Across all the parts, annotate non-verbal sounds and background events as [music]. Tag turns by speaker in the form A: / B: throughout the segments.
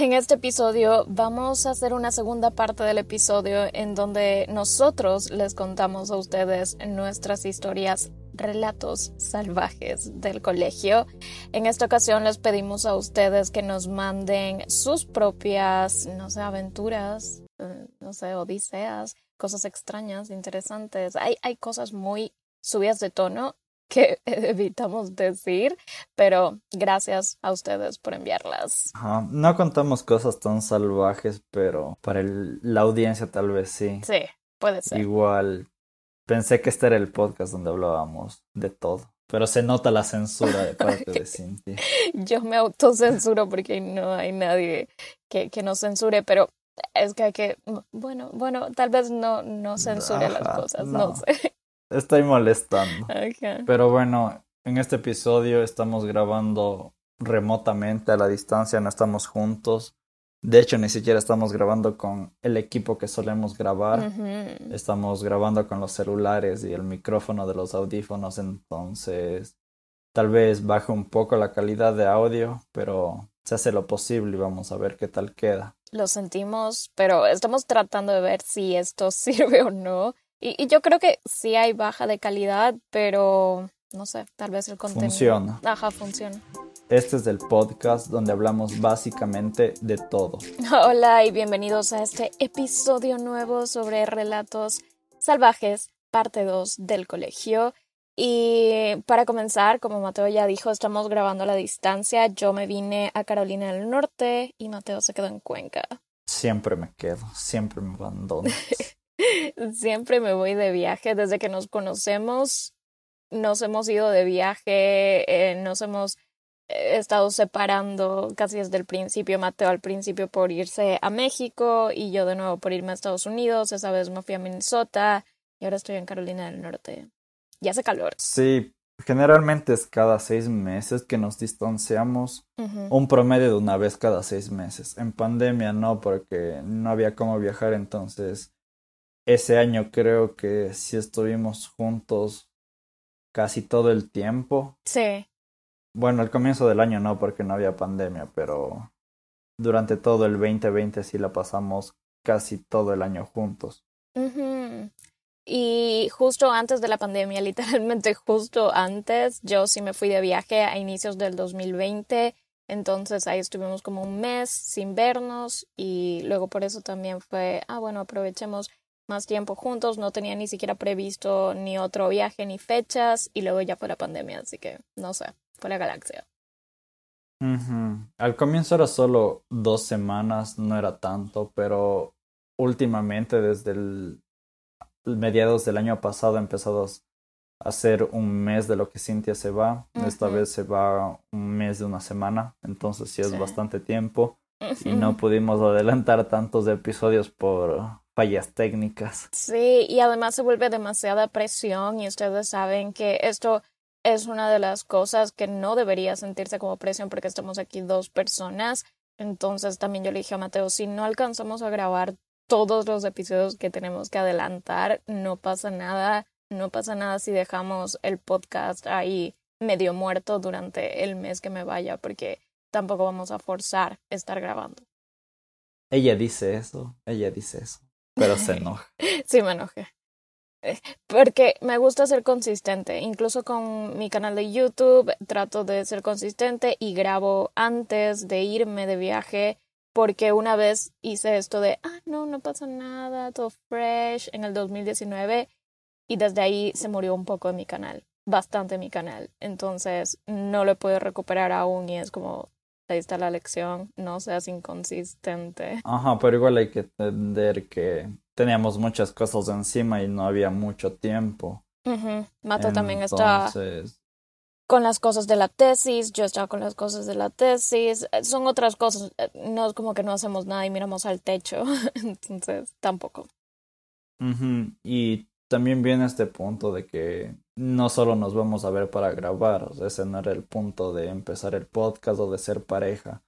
A: En este episodio vamos a hacer una segunda parte del episodio en donde nosotros les contamos a ustedes nuestras historias, relatos salvajes del colegio. En esta ocasión les pedimos a ustedes que nos manden sus propias, no sé, aventuras, eh, no sé, odiseas, cosas extrañas, interesantes. Hay, hay cosas muy subidas de tono [laughs] que evitamos decir, pero gracias a ustedes por enviarlas.
B: No contamos cosas tan salvajes, pero para la audiencia tal vez sí.
A: Sí, puede ser.
B: Igual, pensé que este era el podcast donde hablábamos de todo. Pero se nota la censura de parte de [laughs] Cintia.
A: Yo me autocensuro porque no hay nadie que, que nos censure, pero es que hay que, bueno, bueno, tal vez no, no censure las cosas, no sé.
B: Estoy molestando. Pero bueno, en este episodio estamos grabando remotamente a la distancia, no estamos juntos. De hecho, ni siquiera estamos grabando con el equipo que solemos grabar. Estamos grabando con los celulares y el micrófono de los audífonos. Entonces, tal vez baje un poco la calidad de audio, pero se hace lo posible y vamos a ver qué tal queda.
A: Lo sentimos, pero estamos tratando de ver si esto [laughs] sirve o no. Y, yo creo que sí hay baja de calidad, pero no sé, tal vez el contenido.
B: Funciona.
A: Ajá, funciona.
B: Este es el podcast donde hablamos básicamente de todo. [laughs]
A: Hola y bienvenidos a este episodio nuevo sobre relatos salvajes, parte 2 del colegio. Y para comenzar, como Mateo ya dijo, estamos grabando a la distancia. Yo me vine a Carolina del Norte y Mateo se quedó en Cuenca.
B: Siempre me quedo, siempre me abandono. [laughs]
A: Siempre me voy de viaje. Desde que nos conocemos, nos hemos ido de viaje, eh, nos hemos eh, estado separando casi desde el principio. Mateo al principio por irse a México y yo de nuevo por irme a Estados Unidos. Esa vez me fui a Minnesota y ahora estoy en Carolina del Norte. Ya hace calor.
B: Sí, generalmente es cada seis meses que nos distanciamos. Un promedio de una vez cada seis meses. En pandemia no, porque no había cómo viajar entonces ese año creo que sí estuvimos juntos casi todo el tiempo.
A: Sí.
B: Bueno, al comienzo del año no, porque no había pandemia, pero durante todo el 2020 sí la pasamos casi todo el año juntos.
A: Y justo antes de la pandemia, [laughs] literalmente justo antes, yo sí me fui de viaje a inicios del 2020. Entonces ahí estuvimos como un mes sin vernos y luego por eso también fue, ah, bueno, aprovechemos más tiempo juntos, no tenía ni siquiera previsto ni otro viaje ni fechas y luego ya fue la pandemia, así que no sé, fue la galaxia.
B: Al comienzo era solo dos semanas, no era tanto, pero últimamente desde el mediados del año pasado empezado a hacer un mes de lo que Cintia se va. Esta vez se va un mes de una semana, entonces sí es bastante tiempo. Y no pudimos adelantar tantos episodios por fallas técnicas.
A: Sí, y además se vuelve demasiada presión y ustedes saben que esto es una de las cosas que no debería sentirse como presión porque estamos aquí dos personas. Entonces también yo le dije a Mateo, si no alcanzamos a grabar todos los episodios que tenemos que adelantar, no pasa nada, no pasa nada si dejamos el podcast ahí medio muerto durante el mes que me vaya porque tampoco vamos a forzar estar grabando.
B: Ella dice eso, ella dice eso pero se enoja. [laughs]
A: sí, me enojé. Eh, porque me gusta ser consistente. Incluso con mi canal de YouTube trato de ser consistente y grabo antes de irme de viaje. Porque una vez hice esto de, ah, no, no pasa nada, todo fresh en el 2019. Y desde ahí se murió un poco de mi canal, bastante mi canal. Entonces no lo puedo recuperar aún y es como, ahí está la lección, no seas inconsistente.
B: Ajá, pero igual hay que entender que teníamos muchas cosas encima y no había mucho tiempo.
A: Mato también está con las cosas de la tesis, yo estaba con las cosas de la tesis, eh, son otras cosas, eh, no es como que no hacemos nada y miramos al techo, [laughs] entonces tampoco.
B: Y también viene este punto de que no solo nos vamos a ver para grabar, o sea, ese no era el punto de empezar el podcast o de ser pareja.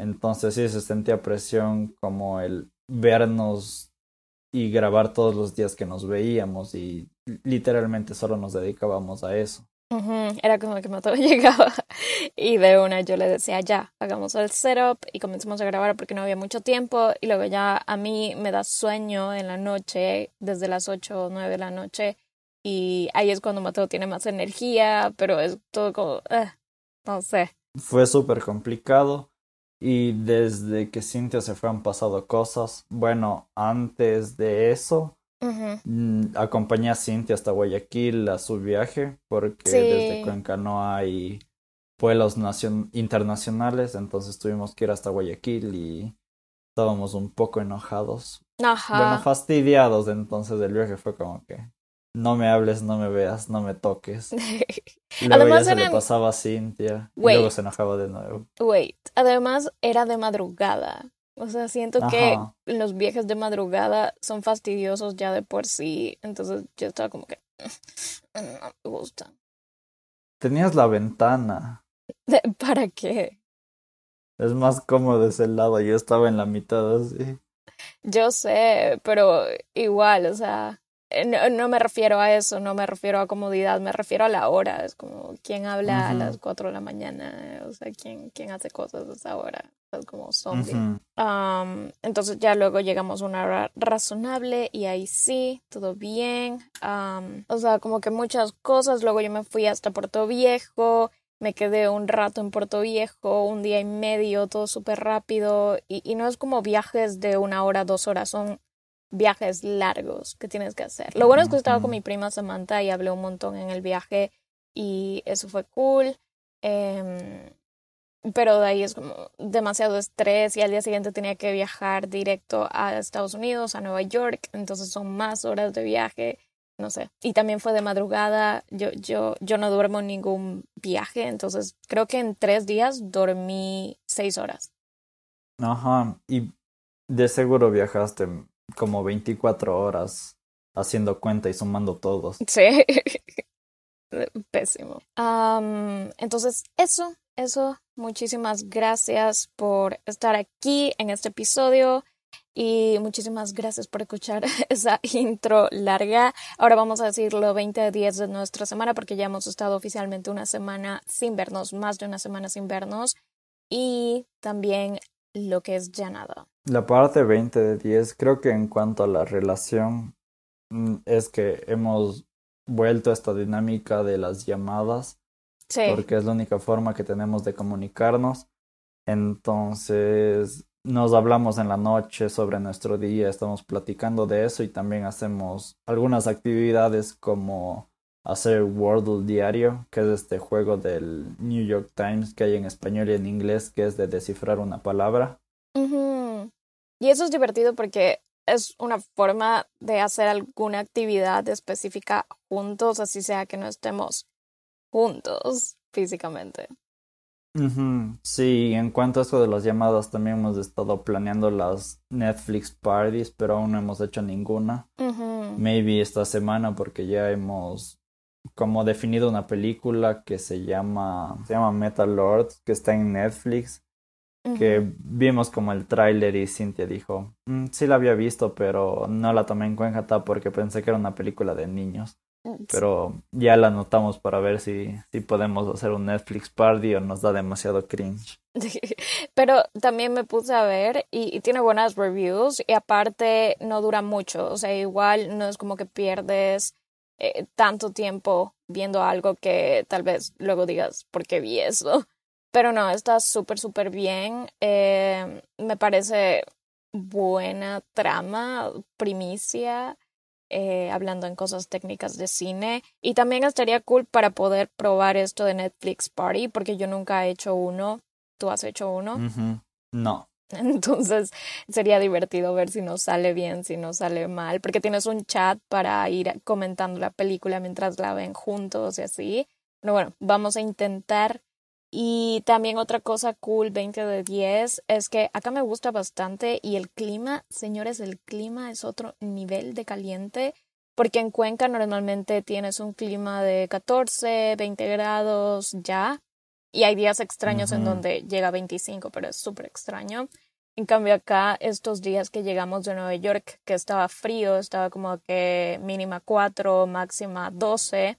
B: Entonces sí se sentía presión como el vernos y grabar todos los días que nos veíamos y literalmente solo nos dedicábamos a eso.
A: Era como que [laughs] todo llegaba y de una yo le decía ya, hagamos el setup y comenzamos a grabar porque no había mucho tiempo y luego ya a mí me da sueño en la noche, desde las 8 o 9 de la noche y ahí es cuando Mateo tiene más energía, pero es todo como, eh, no sé.
B: Fue súper complicado y desde que Cintia se fue han pasado cosas. Bueno, antes de eso Mm, acompañé a Cintia hasta Guayaquil a su viaje porque desde Cuenca no hay vuelos internacionales, entonces tuvimos que ir hasta Guayaquil y estábamos un poco enojados. Ajá. Bueno, fastidiados, entonces el viaje fue como que no me hables, no me veas, no me toques. [laughs] luego ya se le pasaba a Cintia y luego se enojaba de nuevo.
A: Wait, además era de madrugada. O sea, siento que los viajes de madrugada son fastidiosos ya de por sí. Entonces yo estaba como que no me gusta.
B: Tenías la ventana. [laughs]
A: ¿Para qué?
B: Es más cómodo ese lado. Yo estaba en la mitad así.
A: Yo sé, pero igual, o sea, eh, no, me refiero a eso, no me refiero a comodidad, me refiero a la hora. Es como, ¿quién habla a las 4 de la mañana? O sea, ¿quién, quién hace cosas a esa hora? Es como zombie. entonces ya luego llegamos a una hora razonable y ahí sí, todo bien. o sea, como que muchas cosas. Luego yo me fui hasta Puerto Viejo. Me quedé un rato en Puerto Viejo, un día y medio, todo súper rápido. Y, y no es como viajes de una hora, dos horas, son viajes largos que tienes que hacer. Lo bueno es que estaba con mi prima Samantha y hablé un montón en el viaje y eso fue cool. Em, pero de ahí es como demasiado estrés y al día siguiente tenía que viajar directo a Estados Unidos, a Nueva York, entonces son más horas de viaje, no sé. Y también fue de madrugada, yo, yo, yo no duermo ningún viaje, entonces creo que en tres días dormí seis horas.
B: Ajá, y de seguro viajaste como 24 horas haciendo cuenta y sumando todos.
A: Sí, [laughs] pésimo. entonces, eso, eso, muchísimas gracias por estar aquí en este episodio y muchísimas gracias por escuchar [laughs] esa intro larga. Ahora vamos a decir lo 20 de 10 de nuestra semana porque ya hemos estado oficialmente una semana sin vernos, más de una semana sin vernos y también lo que es ya nada.
B: La parte 20 de 10, creo que en cuanto a la relación, mm, es que hemos vuelto a esta dinámica de las llamadas. Sí. Porque es la única forma que tenemos de comunicarnos. Entonces, nos hablamos en la noche sobre nuestro día, estamos platicando de eso y también hacemos algunas actividades como hacer Wordle diario, que es este juego del New York Times que hay en español y en inglés, que es de descifrar una palabra.
A: Y eso es divertido porque es una forma de hacer alguna actividad específica juntos, así sea que no estemos juntos físicamente.
B: Sí, en cuanto a eso de las llamadas, también hemos estado planeando las Netflix parties, pero aún no hemos hecho ninguna. Maybe esta semana porque ya hemos como definido una película que se llama se llama Metal Lord que está en Netflix que vimos como el tráiler y Cynthia dijo mm, sí la había visto pero no la tomé en cuenta porque pensé que era una película de niños mm, pero ya la anotamos para ver si, si podemos hacer un Netflix party o nos da demasiado cringe. [laughs]
A: Pero también me puse a ver y, y, tiene buenas reviews y aparte no dura mucho, o sea, igual no es como que pierdes eh, tanto tiempo viendo algo que tal vez luego digas, ¿por qué vi eso? [laughs] Pero no, está súper, súper bien. Eh, me parece buena trama, primicia, eh, hablando en cosas técnicas de cine. Y también estaría cool para poder probar esto de Netflix Party, porque yo nunca he hecho uno. ¿Tú has hecho uno?
B: No. [laughs]
A: Entonces sería divertido ver si nos sale bien, si nos sale mal, porque tienes un chat para ir comentando la película mientras la ven juntos y así. Pero bueno, vamos a intentar. Y también otra cosa cool, 20 de 10, es que acá me gusta bastante y el clima, señores, el clima es otro nivel de caliente, porque en Cuenca normalmente tienes un clima de 14, 20 grados ya, y hay días extraños en donde llega a 25, pero es súper extraño. En cambio acá, estos días que llegamos de Nueva York, que estaba frío, estaba como que mínima 4, máxima 12,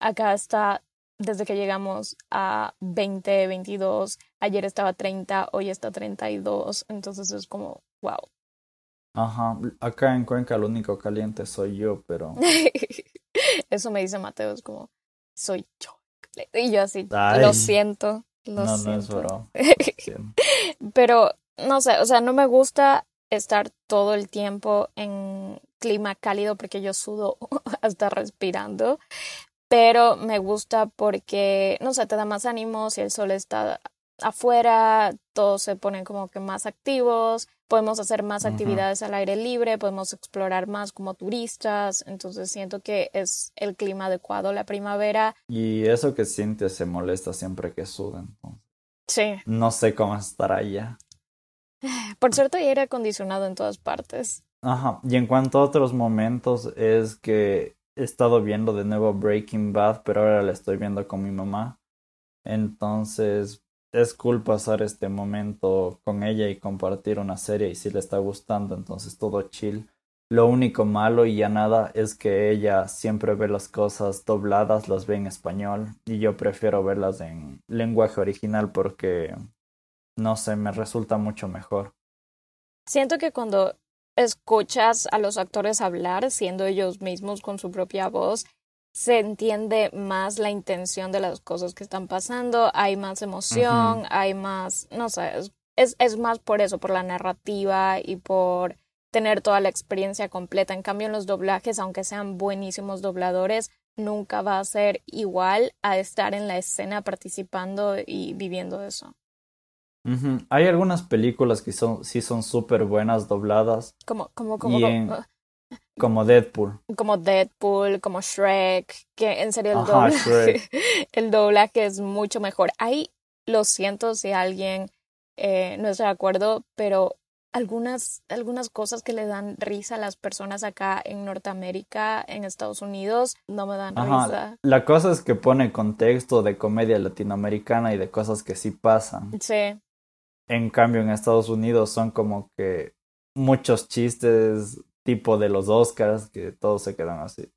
A: acá está desde que llegamos a 20, 22, ayer estaba 30, hoy está 32, entonces es como, wow.
B: Ajá, acá en Cuenca lo único caliente soy yo, pero... [laughs]
A: Eso me dice Mateo, es como, soy yo. Y yo así, lo siento, lo no, siento. No es [laughs] pero, no sé, o sea, no me gusta estar todo el tiempo en clima cálido porque yo sudo [laughs] hasta respirando, pero me gusta porque, no sé, te da más ánimo si el sol está afuera, todos se ponen como que más activos, podemos hacer más actividades al aire libre, podemos explorar más como turistas, entonces siento que es el clima adecuado la primavera.
B: Y eso que sientes se molesta siempre que sudan.
A: Sí.
B: No sé cómo estar allá. [sighs]
A: Por cierto, hay aire acondicionado en todas partes.
B: Ajá, y en cuanto a otros momentos es que he estado viendo de nuevo Breaking Bad, pero ahora la estoy viendo con mi mamá. Entonces, es cool pasar este momento con ella y compartir una serie y si le está gustando, entonces todo chill. Lo único malo y ya nada es que ella siempre ve las cosas dobladas, las ve en español y yo prefiero verlas en lenguaje original porque no sé, me resulta mucho mejor.
A: Siento que cuando escuchas a los actores hablar, siendo ellos mismos con su propia voz, se entiende más la intención de las cosas que están pasando, hay más emoción, hay más, no sé, es, es más por eso, por la narrativa y por tener toda la experiencia completa. En cambio, en los doblajes, aunque sean buenísimos dobladores, nunca va a ser igual a estar en la escena participando y viviendo eso.
B: Hay algunas películas que son, sí son súper buenas dobladas.
A: Como, como, como,
B: como Deadpool.
A: Como Deadpool, como Shrek, que en serio el, doblaje, [laughs] el doblaje es mucho mejor. Ahí lo siento si alguien eh, no está de acuerdo, pero algunas, algunas cosas que le dan risa a las personas acá en Norteamérica, en Estados Unidos, no me dan risa.
B: La cosa es que pone contexto de comedia latinoamericana y de cosas que sí pasan.
A: Sí.
B: En cambio, en Estados Unidos son como que muchos chistes tipo de los Oscars que todos se quedan así.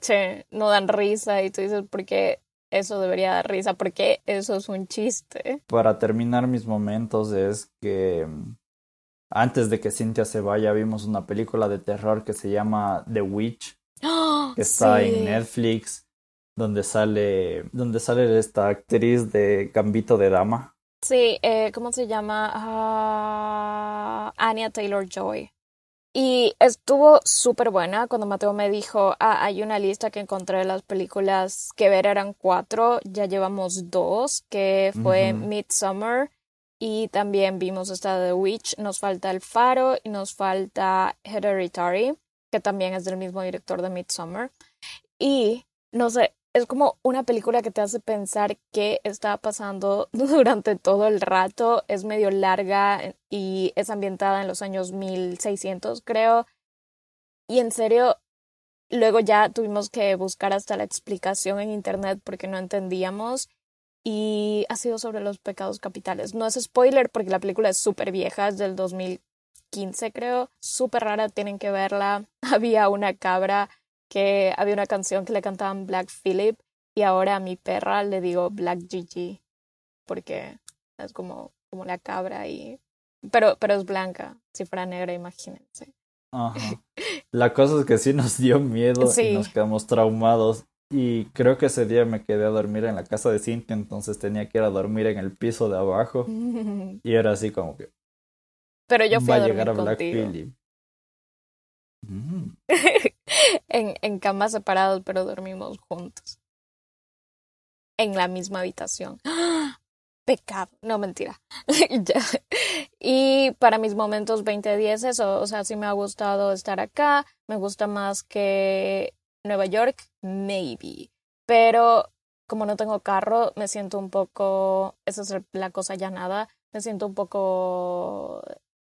A: Sí, no dan risa y tú dices, ¿por qué eso debería dar risa? Porque eso es un chiste.
B: Para terminar mis momentos es que mm, antes de que Cynthia se vaya vimos una película de terror que se llama The Witch,
A: ¡Ah!
B: que está en Netflix, donde sale, donde sale esta actriz de Gambito de Dama.
A: Sí, eh, ¿cómo se llama? Ah, Anya Taylor Joy. Y estuvo súper buena cuando Mateo me dijo, ah, hay una lista que encontré de las películas que ver eran cuatro, ya llevamos dos, que fue Midsummer y también vimos esta de Witch, nos falta El Faro y nos falta Hereditary, que también es del mismo director de Midsummer. Y no sé, es como una película que te hace pensar qué está pasando [laughs] durante todo el rato. Es medio larga y es ambientada en los años 1600, creo. Y en serio, luego ya tuvimos que buscar hasta la explicación en internet porque no entendíamos. Y ha sido sobre los pecados capitales. No es spoiler porque la película es súper vieja, es del 2015 creo. Súper rara, tienen que verla. [laughs] Había una cabra que había una canción que le cantaban Black Philip y ahora a mi perra le digo Black Gigi porque es como, como la cabra y pero, pero es blanca, si fuera negra, imagínense.
B: Ajá. [laughs] La cosa es que sí nos dio miedo y nos quedamos traumados. Y creo que ese día me quedé a dormir en la casa de Cintia, entonces tenía que ir a dormir en el piso de abajo. [laughs] y era así como que.
A: Pero yo fui a, llegar a Black Philip. Mm. [laughs] [laughs] en, camas separados, pero dormimos juntos. En la misma habitación. [gasps] Pecado, no mentira. [laughs] Y para mis momentos 2010, eso, o sea, sí me ha gustado estar acá. Me gusta más que Nueva York, maybe. Pero como no tengo carro, me siento un poco, esa es la cosa ya nada, me siento un poco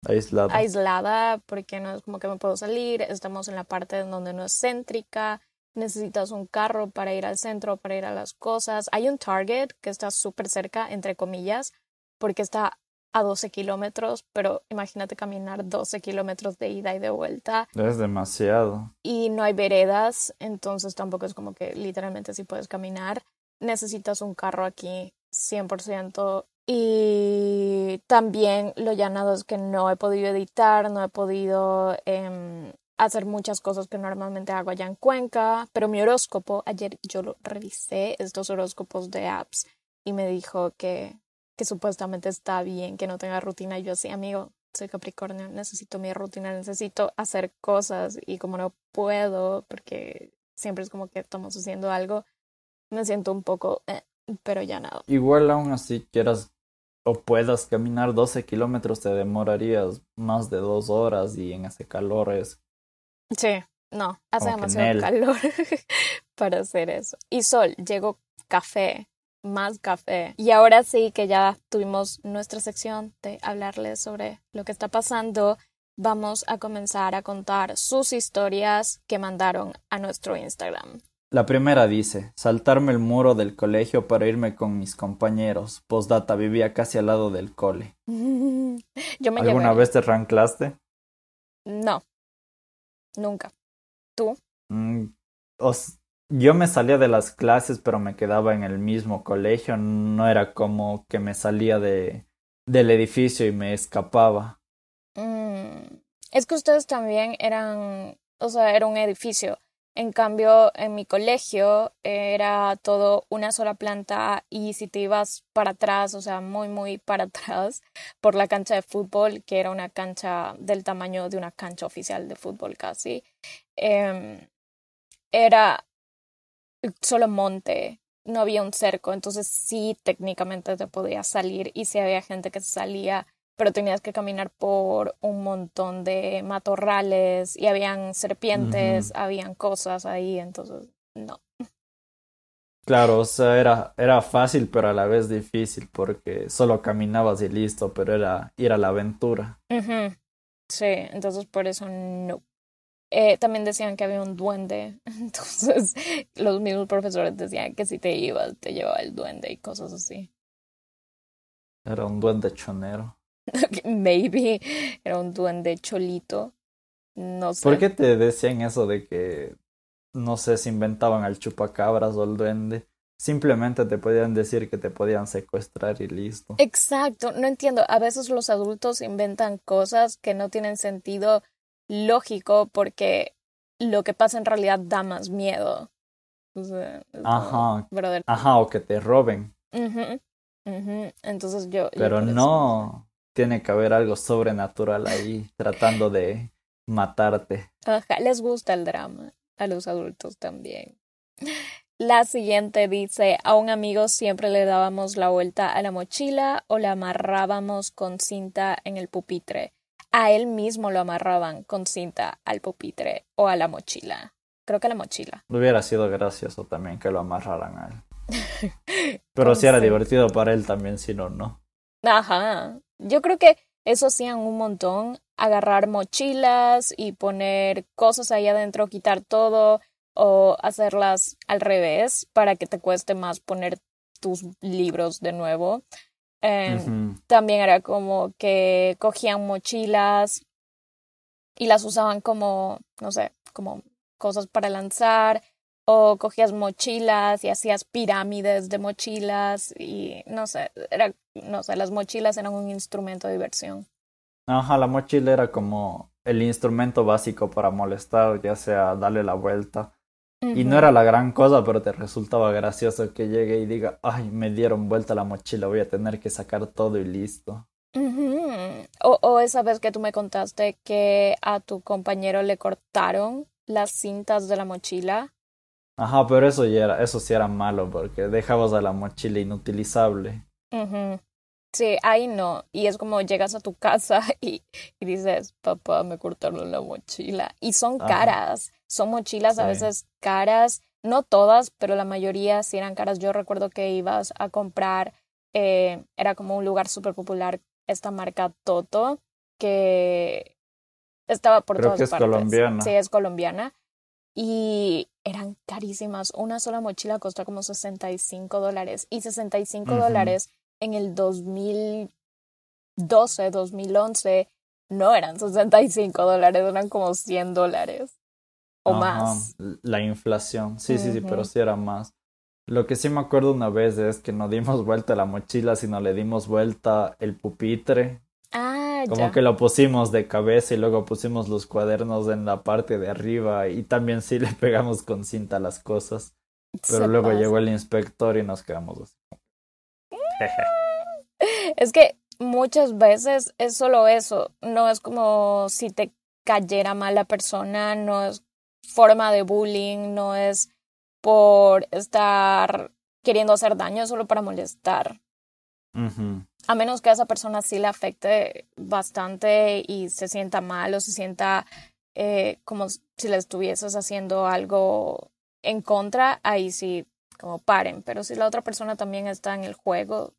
B: aislada.
A: aislada porque no es como que me puedo salir, estamos en la parte en donde no es céntrica, necesitas un carro para ir al centro, para ir a las cosas. Hay un Target que está súper cerca, entre comillas, porque está a 12 kilómetros, pero imagínate caminar 12 kilómetros de ida y de vuelta.
B: Es demasiado.
A: Y no hay veredas, entonces tampoco es como que literalmente sí puedes caminar. necesitas un carro aquí 100%. Y también lo llanado es que no he podido editar, no he podido em, hacer muchas cosas que normalmente hago allá en Cuenca, pero mi horóscopo, ayer yo lo revisé, estos horóscopos de apps, y me dijo que, que supuestamente está bien que no tenga rutina. Y yo sí, amigo, soy Capricornio, necesito mi rutina, necesito hacer cosas y como no puedo, porque siempre es como que estamos haciendo algo, me siento un poco, eh, pero ya nada.
B: Igual aún así quieras o puedas caminar 12 kilómetros, te demorarías más de dos horas y en ese calor es...
A: Sí, no, hace demasiado calor [laughs] para hacer eso. Y sol, llegó café, más café. Y ahora sí que ya tuvimos nuestra sección de hablarles sobre lo que está pasando, vamos a comenzar a contar sus historias que mandaron a nuestro Instagram.
B: La primera dice, saltarme el muro del colegio para irme con mis compañeros. Postdata, vivía casi al lado del cole. [laughs]
A: Yo me
B: ¿Alguna vez te ranclaste?
A: No, nunca. ¿Tú?
B: Mm, yo me salía de las clases, pero me quedaba en el mismo colegio. No era como que me salía de, del edificio y me escapaba.
A: Mm, es que ustedes también eran, o sea, era un edificio. En cambio, en mi colegio era todo una sola planta y si te ibas para atrás, o sea, muy, muy para [laughs] atrás, por la cancha de fútbol, que era una cancha del tamaño de una cancha oficial de fútbol casi, em, era solo monte, no había un cerco, entonces sí técnicamente te podías salir y si había gente que salía pero tenías que caminar por un montón de matorrales y habían serpientes, habían cosas ahí, entonces no.
B: Claro, o sea, era, era fácil pero a la vez difícil porque solo caminabas y listo, pero era ir a la aventura.
A: Sí, entonces por eso no. Eh, también decían que había un duende, [laughs] entonces los mismos profesores decían que si te ibas te llevaba el duende y cosas así.
B: Era un duende chonero. [laughs]
A: Maybe era un duende cholito. No sé.
B: ¿Por qué te decían eso de que no sé si inventaban al chupacabras o el duende? Simplemente te podían decir que te podían secuestrar y listo.
A: Exacto, no entiendo. A veces los adultos inventan cosas que no tienen sentido lógico porque lo que pasa en realidad da más miedo.
B: Ajá. Ajá, o que te roben.
A: Entonces yo.
B: Pero no tiene que haber algo sobrenatural ahí tratando de matarte.
A: Ajá, les gusta el drama, a los adultos también. La siguiente dice, a un amigo siempre le dábamos la vuelta a la mochila o la amarrábamos con cinta en el pupitre. A él mismo lo amarraban con cinta al pupitre o a la mochila. Creo que a la mochila.
B: Hubiera sido gracioso también que lo amarraran a él. [laughs] Pero si era divertido para él también, si no, no.
A: Ajá. Yo creo que eso hacían un montón, agarrar mochilas y poner cosas ahí adentro, quitar todo o hacerlas al revés para que te cueste más poner tus libros de nuevo. Em, también era como que cogían mochilas y las usaban como, no sé, como cosas para lanzar o cogías mochilas y hacías pirámides de mochilas y no sé, era, no sé, las mochilas eran un instrumento de diversión.
B: Ajá, la mochila era como el instrumento básico para molestar, ya sea darle la vuelta. Y no era la gran cosa, pero te resultaba gracioso que llegue y diga, ay, me dieron vuelta la mochila, voy a tener que sacar todo y listo.
A: o, o esa vez que tú me contaste que a tu compañero le cortaron las cintas de la mochila.
B: Ajá, pero eso ya era, eso sí era malo porque dejabas a la mochila inutilizable.
A: Sí, ahí no. Y es como llegas a tu casa [laughs] y, y dices, papá, me cortaron la mochila. Y son caras, son mochilas a veces caras, no todas, pero la mayoría sí eran caras. Yo recuerdo que ibas a comprar, eh, era como un lugar súper popular, esta marca Toto, que estaba por
B: Creo
A: todas
B: que es colombiana.
A: Sí, es colombiana y eran carísimas. Una sola mochila costó como 65 dólares y 65 dólares en el 2012, 2011 no eran 65 dólares, eran como 100 dólares o más.
B: La inflación, sí, sí, sí, pero sí era más. Lo que sí me acuerdo una vez es que no dimos [laughs] vuelta la mochila, sino le dimos vuelta el pupitre.
A: Ah,
B: Como que lo pusimos de cabeza y luego pusimos los cuadernos en la parte de arriba y también sí le pegamos con cinta las cosas. Pero luego llegó el inspector y nos quedamos así. [laughs]
A: es que muchas veces es solo eso, no es como si te cayera mal la persona, no es forma de bullying, no es por estar queriendo hacer daño solo para molestar. A menos que a esa persona sí le afecte bastante y se sienta mal o se sienta eh, como si le estuvieses haciendo algo en contra, ahí sí, como paren. Pero si la otra persona también está en el juego,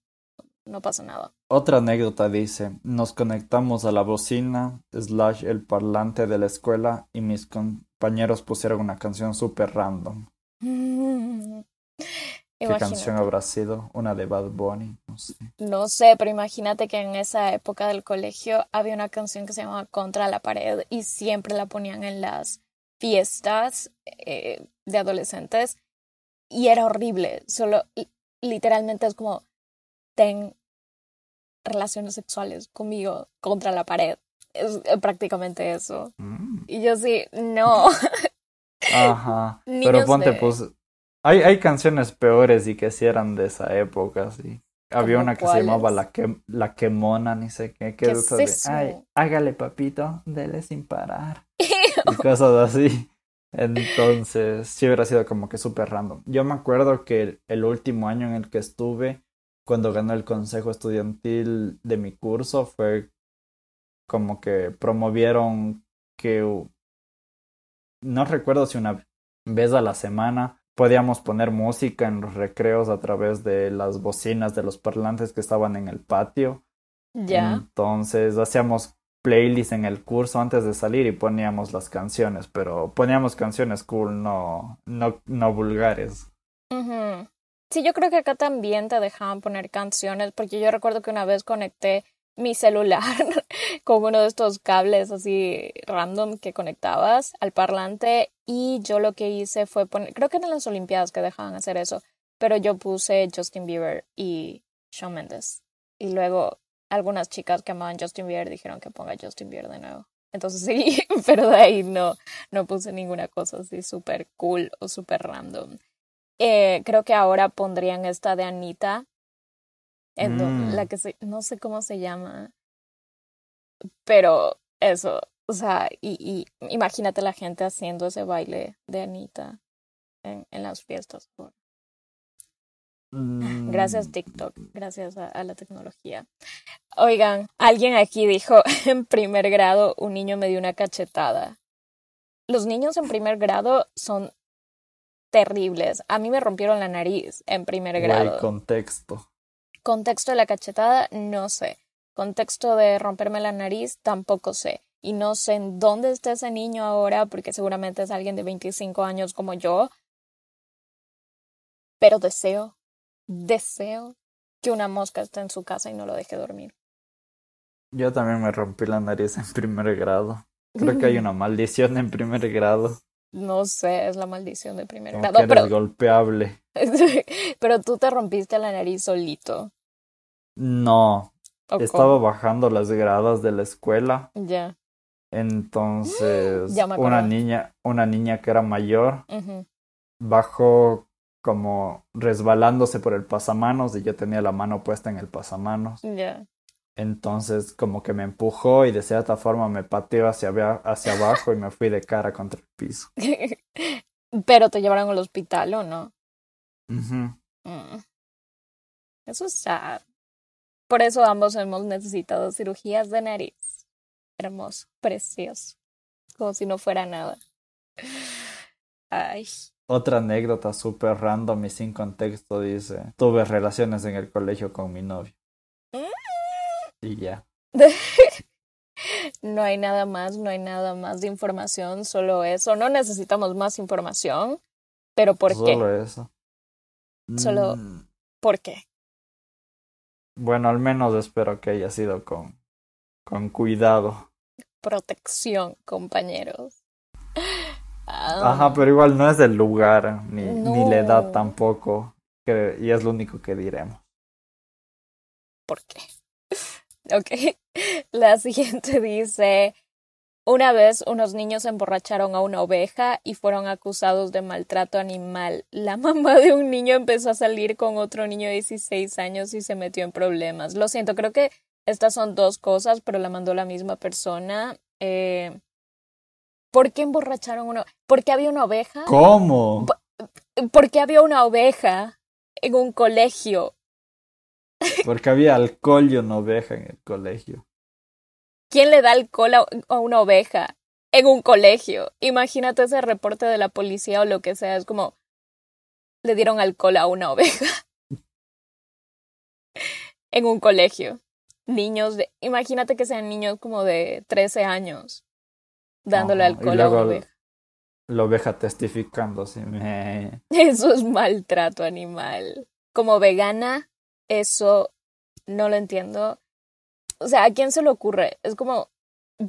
A: no pasa nada.
B: Otra anécdota dice, nos conectamos a la bocina, slash el parlante de la escuela y mis compañeros pusieron una canción súper random. [laughs] ¿Qué canción habrá sido? Una de Bad Bunny, no sé.
A: No sé, pero imagínate que en esa época del colegio había una canción que se llamaba Contra la pared y siempre la ponían en las fiestas eh, de adolescentes y era horrible. Solo literalmente es como ten relaciones sexuales conmigo contra la pared. Es eh, prácticamente eso. Mm. Y yo sí, no. [laughs]
B: Ajá. [laughs] Pero ponte, pues. Hay, hay canciones peores y que sí eran de esa época, sí. Había una que se llamaba La, que, la Quemona, ni sé qué. Que es Ay, hágale papito, dele sin parar. [laughs] y cosas así. Entonces, sí hubiera sido como que súper random. Yo me acuerdo que el último año en el que estuve, cuando ganó el consejo estudiantil de mi curso, fue como que promovieron que no recuerdo si una vez a la semana podíamos poner música en los recreos a través de las bocinas de los parlantes que estaban en el patio.
A: Ya.
B: Entonces hacíamos playlists en el curso antes de salir y poníamos las canciones, pero poníamos canciones cool, no, no, no vulgares.
A: Sí, yo creo que acá también te dejaban poner canciones, porque yo recuerdo que una vez conecté mi celular [laughs] con uno de estos cables así random que conectabas al parlante y yo lo que hice fue poner, creo que eran las Olimpiadas que dejaban hacer eso, pero yo puse Justin Bieber y Shawn Mendes. Y luego algunas chicas que amaban Justin Bieber dijeron que ponga Justin Bieber de nuevo. Entonces [laughs] sí, pero de ahí no, no puse ninguna cosa así súper cool o súper random. Eh, creo que ahora pondrían esta de Anita, en la mm. que se, no sé cómo se llama, pero eso, o sea, y, y imagínate la gente haciendo ese baile de Anita en, en las fiestas. Gracias mm. TikTok, gracias a, la tecnología. Oigan, alguien aquí dijo, [laughs] en primer grado un niño me dio una cachetada. Los niños en primer grado son terribles. A mí me rompieron la nariz en primer grado.
B: contexto.
A: Contexto de la cachetada, no sé. Contexto de romperme la nariz, tampoco sé. Y no sé en dónde está ese niño ahora, porque seguramente es alguien de 25 años como yo. Pero deseo, deseo que una mosca esté en su casa y no lo deje dormir.
B: Yo también me rompí la nariz en primer grado. Creo que hay [laughs] una maldición en primer grado.
A: No sé, es la maldición de primer
B: grado. Que eres golpeable. [laughs]
A: pero tú te rompiste la nariz solito.
B: No. Estaba bajando las gradas de la escuela.
A: Ya.
B: Entonces, [gasps] una niña, una niña que era mayor, bajó como resbalándose por el pasamanos y yo tenía la mano puesta en el pasamanos.
A: Ya.
B: Entonces como que me empujó y de cierta forma me pateó hacia, hacia abajo y me fui de cara contra el piso. [laughs]
A: Pero te llevaron al hospital o no?
B: Mm.
A: Eso es sad. Por eso ambos hemos necesitado cirugías de nariz. Hermoso, precioso. Como si no fuera nada. Ay.
B: Otra anécdota súper random y sin contexto dice, tuve relaciones en el colegio con mi novio. Y ya. [laughs]
A: no hay nada más, no hay nada más de información, solo eso. No necesitamos más información, pero ¿por
B: qué?
A: Solo
B: eso.
A: Solo, mm. ¿por qué?
B: Bueno, al menos espero que haya sido con, con cuidado.
A: Protección, compañeros.
B: Ajá, pero igual no es del lugar, ni, ni la edad tampoco. y es lo único que diremos.
A: ¿Por qué? [laughs] ok. La siguiente dice. Una vez unos niños emborracharon a una oveja y fueron acusados de maltrato animal. La mamá de un niño empezó a salir con otro niño de 16 años y se metió en problemas. Lo siento, creo que estas son dos cosas, pero la mandó la misma persona. Eh, ¿Por qué emborracharon uno? ¿Por qué había una oveja?
B: ¿Cómo?
A: ¿Por qué había una oveja en un colegio?
B: Porque había alcohol y una oveja en el colegio.
A: ¿Quién le da alcohol a una oveja en un colegio? Imagínate ese reporte de la policía o lo que sea. Es como, le dieron alcohol a una oveja. [laughs] en un colegio. Niños de, imagínate que sean niños como de 13 años dándole alcohol a una oveja.
B: La oveja testificando, sí, me... [laughs]
A: Eso es maltrato animal. Como vegana, eso no lo entiendo. O sea, ¿a quién se le ocurre? Es como,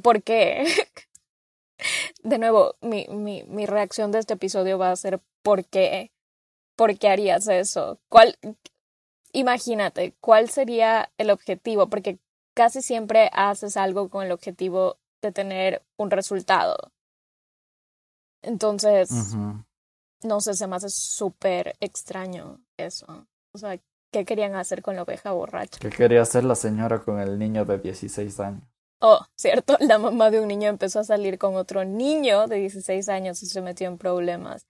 A: ¿por qué? [laughs] de nuevo, mi, mi, mi reacción de este episodio va a ser ¿por qué? ¿Por qué harías eso? ¿Cuál? Imagínate, ¿cuál sería el objetivo? Porque casi siempre haces algo con el objetivo de tener un resultado. Entonces, no sé, se me hace súper extraño eso. O sea, ¿Qué querían hacer con la oveja borracha?
B: ¿Qué quería hacer la señora con el niño de 16 años?
A: Oh, cierto, la mamá de un niño empezó a salir con otro niño de 16 años y se metió en problemas.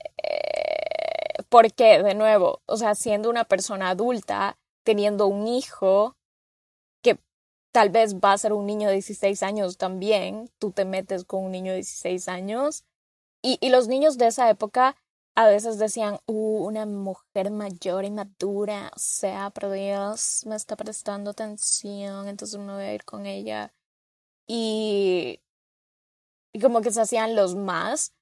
A: Eh, ¿Por qué? De nuevo, o sea, siendo una persona adulta, teniendo un hijo tal vez va a ser un niño de 16 años también, tú te metes con un niño de 16 años. Y, los niños de esa época a veces decían, uh, una mujer mayor y madura, o sea, pero Dios me está prestando atención, entonces me voy a ir con ella. Y como que se hacían los más,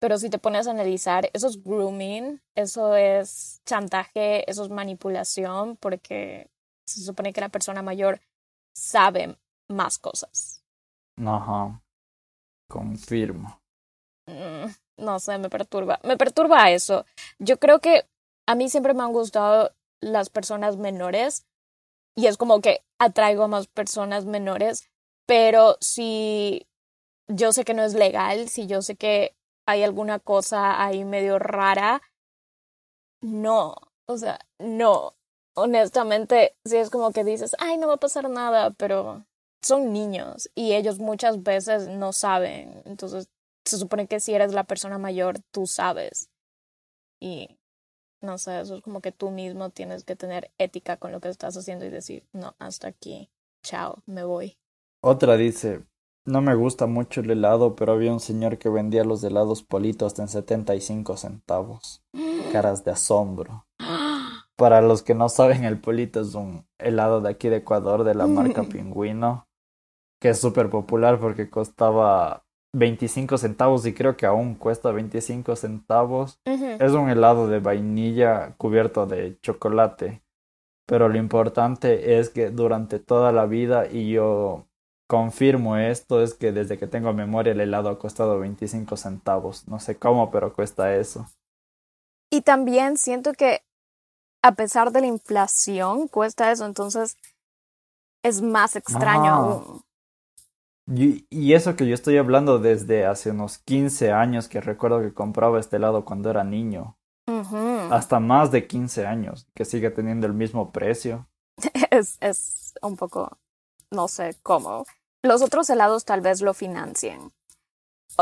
A: pero si te pones a analizar, eso es grooming, eso es chantaje, eso es manipulación, porque se supone que la persona mayor sabe más cosas.
B: Ajá, confirmo.
A: Mm no sé, me perturba. Me perturba eso. Yo creo que a mí siempre me han gustado las personas menores y es como que atraigo a más personas menores, pero si yo sé que no es legal, si yo sé que hay alguna cosa ahí medio rara, no, o sea, no. Honestamente, si es como que dices, ay, no va a pasar nada, pero son niños y ellos muchas veces no saben, entonces se supone que si eres la persona mayor, tú sabes. Y no sé, eso es como que tú mismo tienes que tener ética con lo que estás haciendo y decir, no, hasta aquí, chao, me voy.
B: Otra dice, no me gusta mucho el helado, pero había un señor que vendía los helados politos en 75 centavos. [gasps] Caras de asombro. Para los que no saben, el polito es un helado de aquí de Ecuador de la marca Pingüino, que es súper popular porque costaba 25 centavos y creo que aún cuesta 25 centavos. Es un helado de vainilla cubierto de chocolate. Pero lo importante es que durante toda la vida, y yo confirmo esto, es que desde que tengo memoria el helado ha costado 25 centavos. No sé cómo, pero cuesta eso.
A: Y también siento que a pesar de la inflación cuesta eso, entonces es más extraño aún.
B: Y, eso que yo estoy hablando desde hace unos 15 años que recuerdo que compraba este helado cuando era niño. Hasta más de 15 años, que sigue teniendo el mismo precio. [laughs]
A: Es, es un poco, no sé cómo. Los otros helados tal vez lo financien.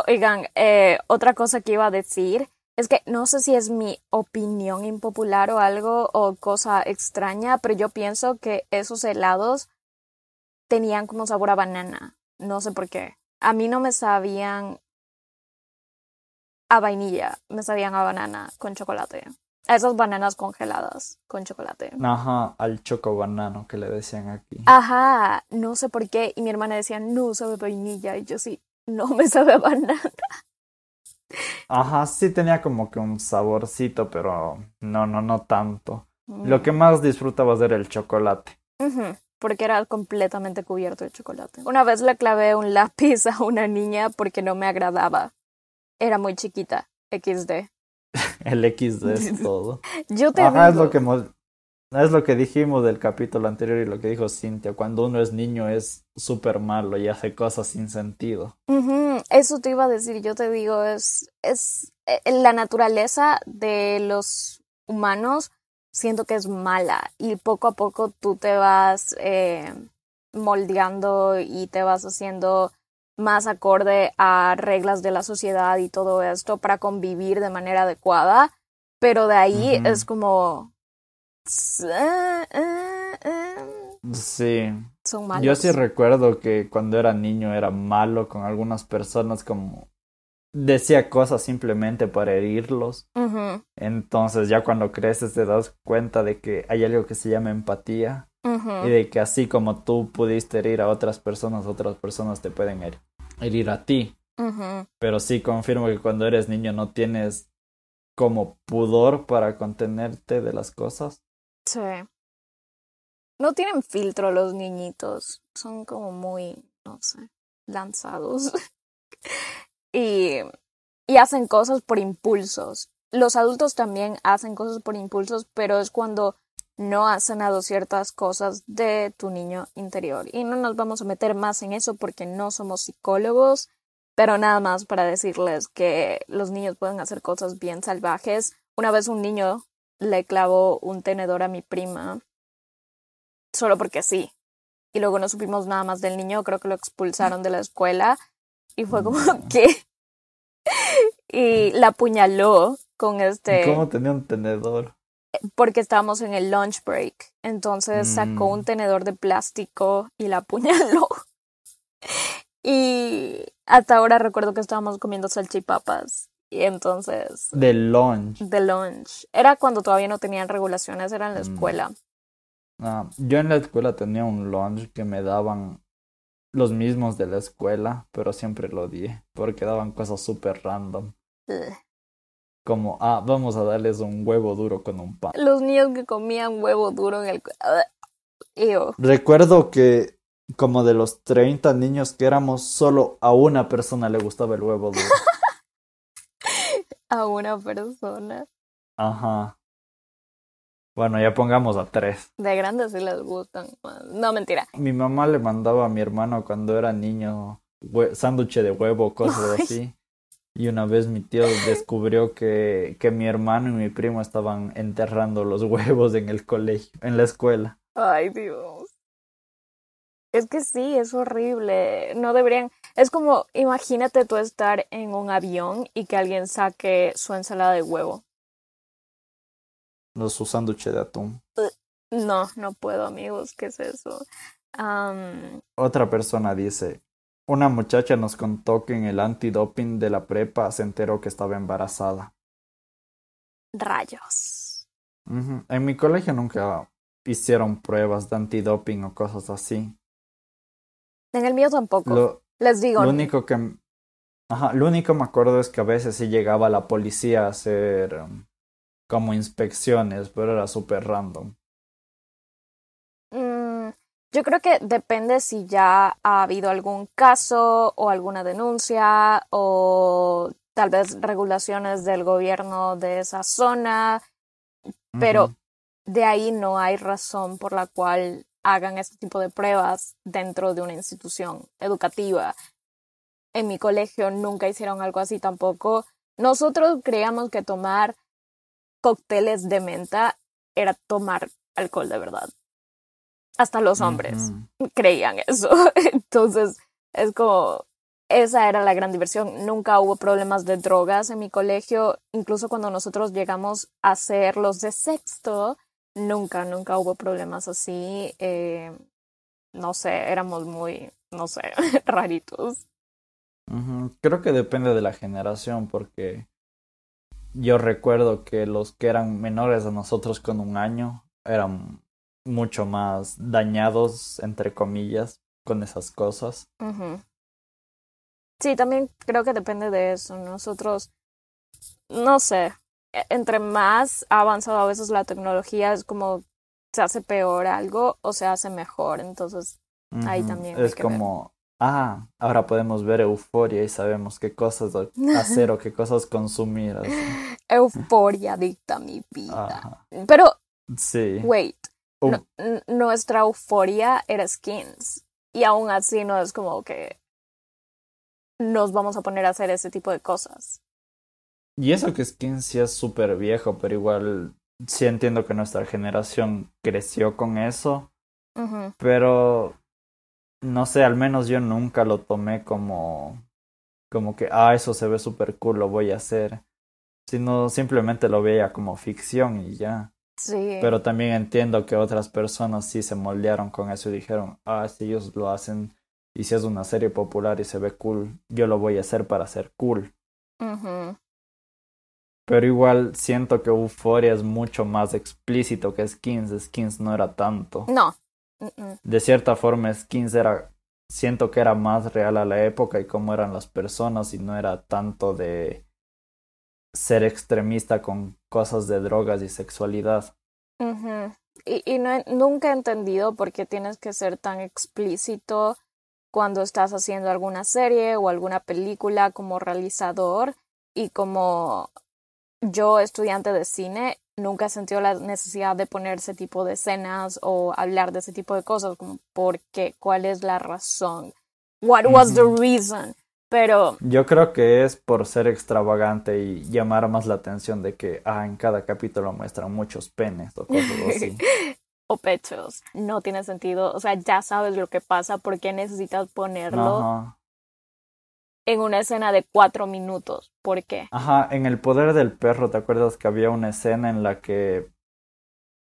A: Oigan, eh, otra cosa que iba a decir es que no sé si es mi opinión impopular o algo o cosa extraña, pero yo pienso que esos helados tenían como sabor a banana. No sé por qué. A mí no me sabían a vainilla, me sabían a banana con chocolate. A esas bananas congeladas con chocolate.
B: Ajá, al choco banano que le decían aquí.
A: Ajá, no sé por qué. Y mi hermana decía, no sabe vainilla. Y yo sí, no me sabe a banana.
B: Ajá, sí tenía como que un saborcito, pero no, no, no tanto. Lo que más disfrutaba era el chocolate
A: porque era completamente cubierto de chocolate. Una vez le clavé un lápiz a una niña porque no me agradaba. Era muy chiquita, XD. [laughs]
B: el XD es [laughs] todo.
A: Yo te
B: Ajá, es lo que es lo que dijimos del capítulo anterior y lo que dijo Cintia. Cuando uno es niño es súper malo y hace cosas sin sentido.
A: Eso te iba a decir. Yo te digo, es, es eh, la naturaleza de los humanos. Siento que es mala y poco a poco tú te vas eh, moldeando y te vas haciendo más acorde a reglas de la sociedad y todo esto para convivir de manera adecuada. Pero de ahí es como
B: Sí. Yo sí recuerdo que cuando era niño era malo con algunas personas como decía cosas simplemente para herirlos. Entonces ya cuando creces te das cuenta de que hay algo que se llama empatía y de que así como tú pudiste herir a otras personas, otras personas te pueden herir a ti. Pero sí confirmo que cuando eres niño no tienes como pudor para contenerte de las cosas.
A: No tienen filtro los niñitos. Son como muy, no sé, lanzados. [laughs] y, y hacen cosas por impulsos. Los adultos también hacen cosas por impulsos, pero es cuando no has sanado ciertas cosas de tu niño interior. Y no nos vamos a meter más en eso porque no somos psicólogos, pero nada más para decirles que los niños pueden hacer cosas bien salvajes. Una vez un niño le clavó un tenedor a mi prima solo porque sí. Y luego no supimos nada más del niño, creo que lo expulsaron de la escuela y fue como [laughs] que y la apuñaló con este
B: ¿Cómo tenía un tenedor?
A: Porque estábamos en el lunch break. Entonces sacó un mm. tenedor de plástico y la apuñaló. [laughs] y hasta ahora recuerdo que estábamos comiendo salchipapas y entonces...
B: De lunch.
A: De lunch. Era cuando todavía no tenían regulaciones, era en la mm. escuela.
B: Ah, yo en la escuela tenía un lunch que me daban los mismos de la escuela, pero siempre lo di, porque daban cosas súper random. Como, ah, vamos a darles un huevo duro con un pan.
A: Los niños que comían huevo duro en el...
B: Recuerdo que como de los 30 niños que éramos, solo a una persona le gustaba el huevo duro. [laughs]
A: a una persona.
B: Ajá. Bueno, ya pongamos a tres.
A: De grandes sí les gustan. No, mentira.
B: Mi mamá le mandaba a mi hermano cuando era niño sándwich de huevo, cosas así. Y una vez mi tío [laughs] descubrió que, que mi hermano y mi primo estaban enterrando los huevos en el colegio, en la escuela.
A: Ay, Dios. Es que sí, es horrible. No deberían. Es como, imagínate tú estar en un avión y que alguien saque su ensalada de huevo.
B: No, su sándwich de atún.
A: No, no puedo, amigos. ¿Qué es eso?
B: Otra persona dice: Una muchacha nos contó que en el antidoping de la prepa se enteró que estaba embarazada.
A: Rayos.
B: En mi colegio nunca hicieron pruebas de antidoping o cosas así.
A: En el mío tampoco. Les digo.
B: Lo único que. Ajá, lo único que me acuerdo es que a veces sí llegaba la policía a hacer um, como inspecciones, pero era súper random.
A: Mm, yo creo que depende si ya ha habido algún caso o alguna denuncia o tal vez regulaciones del gobierno de esa zona, pero de ahí no hay razón por la cual hagan este tipo de pruebas dentro de una institución educativa. En mi colegio nunca hicieron algo así tampoco. Nosotros creíamos que tomar cócteles de menta era tomar alcohol de verdad. Hasta los hombres creían eso. [laughs] Entonces, es como, esa era la gran diversión. Nunca hubo problemas de drogas en mi colegio. Incluso cuando nosotros llegamos a ser los de sexto, Nunca, nunca hubo problemas así. Eh, no sé, éramos muy, no sé, [laughs] raritos.
B: Creo que depende de la generación porque yo recuerdo que los que eran menores a nosotros con un año eran mucho más dañados, entre comillas, con esas cosas.
A: Sí, también creo que depende de eso. Nosotros, no sé, entre más ha avanzado a veces la tecnología, es como se hace peor algo o se hace mejor. Entonces, ahí también.
B: Es como ah, ahora podemos ver euforia y sabemos qué cosas hacer o qué cosas consumir. [laughs]
A: Euforia dicta mi vida. Pero, sí. wait, nuestra euforia era skins y aún así no es como que nos vamos a poner a hacer ese tipo de cosas.
B: Y eso que skins sí es súper viejo, pero igual sí entiendo que nuestra generación creció con eso. Pero no sé, al menos yo nunca lo tomé como, como que, ah, eso se ve súper cool, lo voy a hacer. Sino simplemente lo veía como ficción y ya. Sí. Pero también entiendo que otras personas sí se moldearon con eso y dijeron, ah, si ellos lo hacen y si es una serie popular y se ve cool, yo lo voy a hacer para ser cool. Pero igual siento que Euphoria es mucho más explícito que Skins. Skins no era tanto.
A: No,
B: de cierta forma, Skins era. Siento que era más real a la época y cómo eran las personas y no era tanto de ser extremista con cosas de drogas y sexualidad.
A: Y, y no, nunca he entendido por qué tienes que ser tan explícito cuando estás haciendo alguna serie o alguna película como realizador y como yo, estudiante de cine, nunca he sentido la necesidad de poner ese tipo de escenas o hablar de ese tipo de cosas, como por qué, cuál es la razón, what was the reason. Pero.
B: Yo creo que es por ser extravagante y llamar más la atención de que, ah, en cada capítulo muestran muchos penes o cosas así. [laughs]
A: o pechos. No tiene sentido. O sea, ya sabes lo que pasa, ¿por qué necesitas ponerlo? En una escena de cuatro minutos. ¿Por qué?
B: Ajá, en El Poder del Perro, ¿te acuerdas que había una escena en la que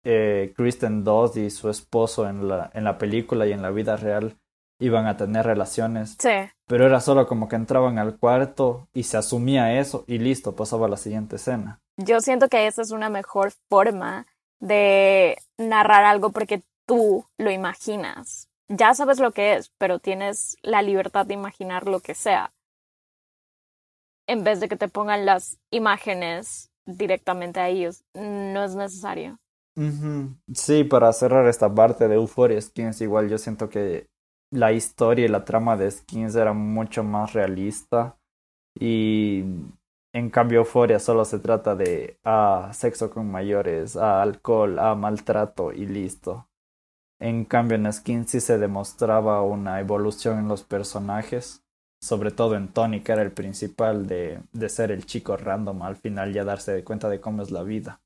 B: eh, Kristen Doss y su esposo en la, en la película y en la vida real iban a tener relaciones?
A: Sí.
B: Pero era solo como que entraban al cuarto y se asumía eso y listo, pasaba a la siguiente escena.
A: Yo siento que esa es una mejor forma de narrar algo porque tú lo imaginas. Ya sabes lo que es, pero tienes la libertad de imaginar lo que sea en vez de que te pongan las imágenes directamente a ellos. No es necesario.
B: Sí, para cerrar esta parte de Euphoria Skins, igual yo siento que la historia y la trama de Skins era mucho más realista y en cambio Euphoria solo se trata de ah, sexo con mayores, ah, alcohol, ah, maltrato y listo. En cambio en Skins sí se demostraba una evolución en los personajes sobre todo en Tony, que era el principal de, de ser el chico random, al final ya darse cuenta de cómo es la vida.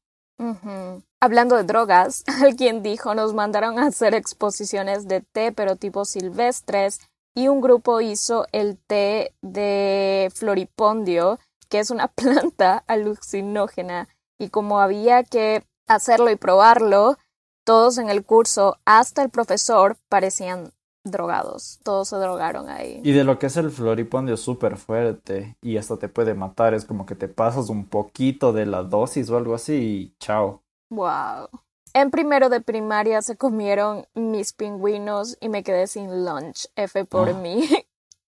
A: Hablando de drogas, [laughs] alguien dijo, nos mandaron a hacer exposiciones de té, pero tipo silvestres, y un grupo hizo el té de floripondio, que es una [laughs] planta alucinógena, y como había que hacerlo y probarlo, todos en el curso, hasta el profesor, parecían drogados. Todos se drogaron ahí.
B: Y de lo que es el floripondio súper fuerte y hasta te puede matar. Es como que te pasas un poquito de la dosis o algo así y chao.
A: Wow. En primero de primaria se comieron mis pingüinos y me quedé sin lunch. F por ah. mí.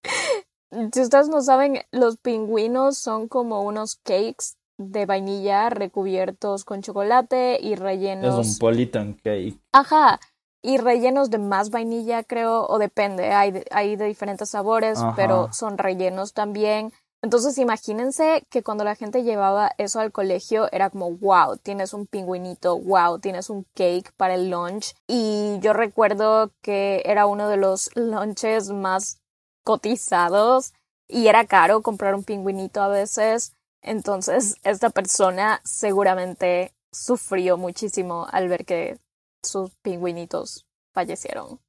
A: [laughs] si ustedes no saben, los pingüinos son como unos cakes de vainilla recubiertos con chocolate y rellenos.
B: Es un Politan cake.
A: Ajá y rellenos de más vainilla, creo, o depende, hay de, hay de diferentes sabores, pero son rellenos también. Entonces imagínense que cuando la gente llevaba eso al colegio era como, wow, tienes un pingüinito, wow, tienes un cake para el lunch. Y yo recuerdo que era uno de los lunches más cotizados y era caro comprar un pingüinito a veces. Entonces esta persona seguramente sufrió muchísimo al ver que sus pingüinitos fallecieron.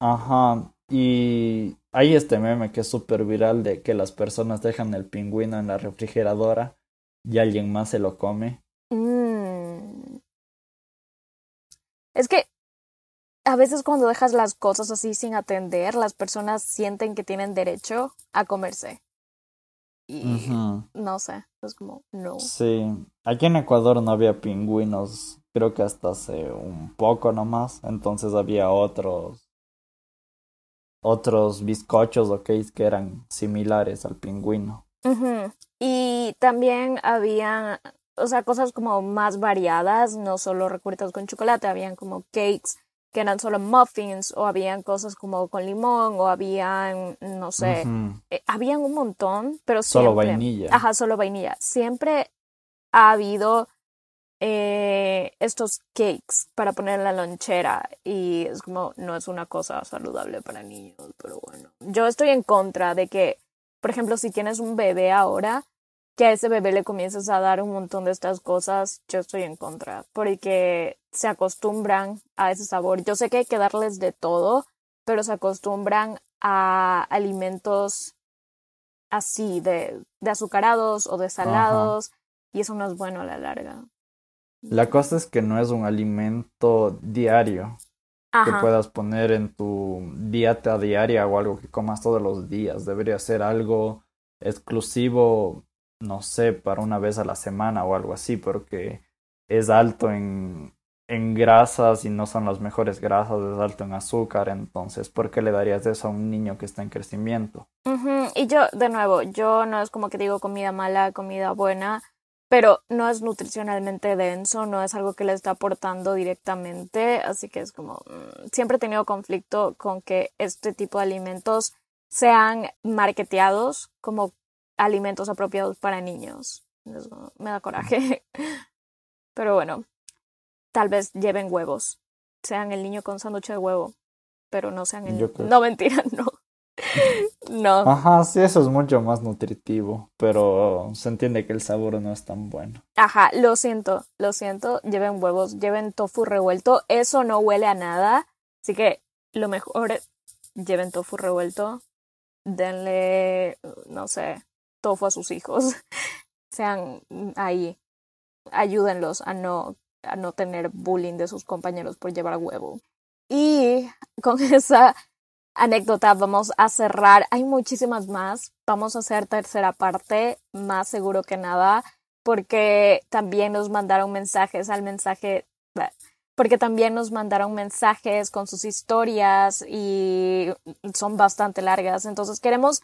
B: Ajá, y hay este meme que es súper viral de que las personas dejan el pingüino en la refrigeradora y alguien más se lo come.
A: Mm. Es que a veces cuando dejas las cosas así sin atender, las personas sienten que tienen derecho a comerse. Y no sé, es como, no.
B: Sí, aquí en Ecuador no había pingüinos creo que hasta hace un poco nomás. Entonces había otros otros bizcochos o cakes que eran similares al pingüino.
A: Y también había, o sea, cosas como más variadas, no solo recubiertas con chocolate, habían como cakes que eran solo muffins o habían cosas como con limón o habían, no sé, eh, habían un montón, pero siempre...
B: Solo vainilla.
A: Ajá, solo vainilla. Siempre ha habido eh, estos cakes para poner en la lonchera y es como, no es una cosa saludable para niños, pero bueno. Yo estoy en contra de que, por ejemplo, si tienes un bebé ahora, que a ese bebé le comiences a dar un montón de estas cosas, yo estoy en contra, porque se acostumbran a ese sabor. Yo sé que hay que darles de todo, pero se acostumbran a alimentos así, de, de azucarados o de salados, y eso no es bueno a la larga.
B: La cosa es que no es un alimento diario que puedas poner en tu dieta diaria o algo que comas todos los días. Debería ser algo exclusivo no sé, para una vez a la semana o algo así, porque es alto en, en grasas y no son las mejores grasas, es alto en azúcar, entonces, ¿por qué le darías eso a un niño que está en crecimiento?
A: Y yo, de nuevo, yo no es como que digo comida mala, comida buena, pero no es nutricionalmente denso, no es algo que le está aportando directamente, así que es como, mm, siempre he tenido conflicto con que este tipo de alimentos sean marketeados como alimentos apropiados para niños. me da coraje. [laughs] Pero bueno, tal vez lleven huevos. Sean el niño con sándwich de huevo. Pero no sean el... No, mentira, [laughs] no. No.
B: Ajá, sí, eso es mucho más nutritivo. Pero se entiende que el sabor no es tan bueno.
A: Ajá, lo siento, lo siento. Lleven huevos, lleven tofu revuelto. Eso no huele a nada. Así que lo mejor es lleven tofu revuelto. Denle, no sé, tofu a sus hijos. [laughs] Sean ahí, ayúdenlos a no, a no tener bullying de sus compañeros por llevar huevo. Y con [laughs] esa anécdota vamos a cerrar. Hay muchísimas más. Vamos a hacer tercera parte, más seguro que nada, porque también nos mandaron mensajes al mensaje, porque también nos mandaron mensajes con sus historias y son bastante largas. Entonces queremos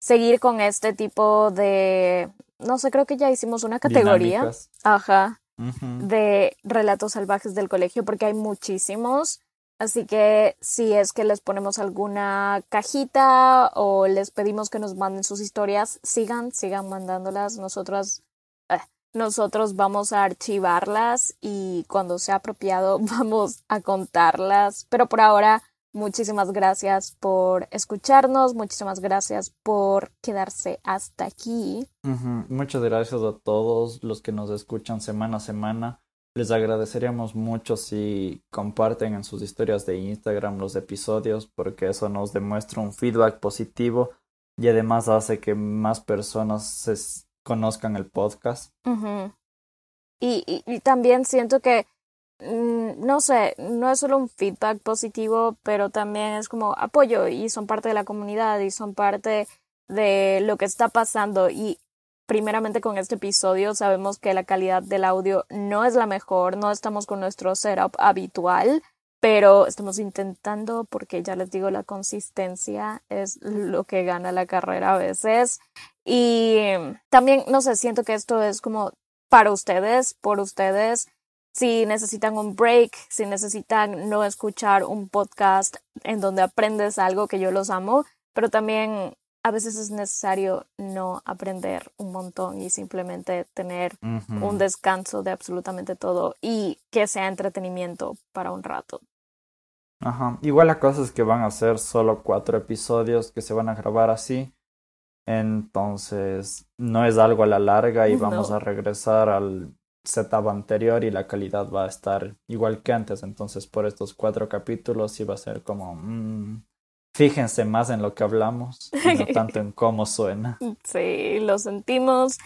A: seguir con este tipo de, no sé, creo que ya hicimos una categoría, ajá, de relatos salvajes del colegio porque hay muchísimos. Así que si es que les ponemos alguna cajita o les pedimos que nos manden sus historias, sigan, sigan mandándolas. Nosotros, eh, nosotros vamos a archivarlas y cuando sea apropiado [laughs] vamos a contarlas. Pero por ahora Muchísimas gracias por escucharnos, muchísimas gracias por quedarse hasta aquí.
B: Muchas gracias a todos los que nos escuchan semana a semana. Les agradeceríamos mucho si comparten en sus historias de Instagram los episodios porque eso nos demuestra un feedback positivo y además hace que más personas se conozcan el podcast.
A: y también siento que Mm, no sé, no es solo un feedback positivo, pero también es como apoyo y son parte de la comunidad y son parte de lo que está pasando y primeramente con este episodio sabemos que la calidad del audio no es la mejor, no estamos con nuestro setup habitual, pero estamos intentando porque ya les digo la consistencia es lo que gana la carrera a veces. Y también no sé, siento que esto es como para ustedes, por ustedes. Si necesitan un break, si necesitan no escuchar un podcast en donde aprendes algo que yo los amo, pero también a veces es necesario no aprender un montón y simplemente tener un descanso de absolutamente todo y que sea entretenimiento para un rato.
B: Ajá. Igual la cosa es que van a ser solo cuatro episodios que se van a grabar así. Entonces, no es algo a la larga y vamos a regresar al setup anterior y la calidad va a estar igual que antes. Entonces, por estos cuatro capítulos sí va a ser como. Mm, fíjense más en lo que hablamos y no tanto [laughs] en cómo suena.
A: Sí, lo sentimos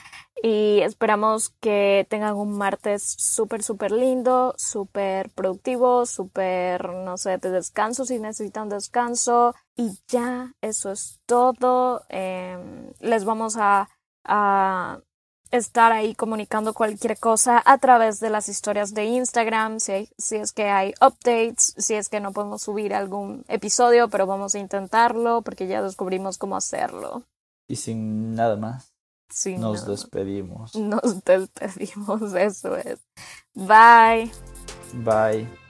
A: y esperamos que tengan un martes súper, súper lindo, súper productivo, súper, no sé, de descanso si necesitan descanso. Y ya, eso es todo. Em, les vamos a, a estar ahí comunicando cualquier cosa a través de las historias de Instagram, si, si, es que hay updates, si es que no podemos subir algún episodio, pero vamos a intentarlo porque ya descubrimos cómo hacerlo.
B: Y sin nada más. nos despedimos.
A: Nos despedimos, [laughs] eso es. Bye.
B: Bye.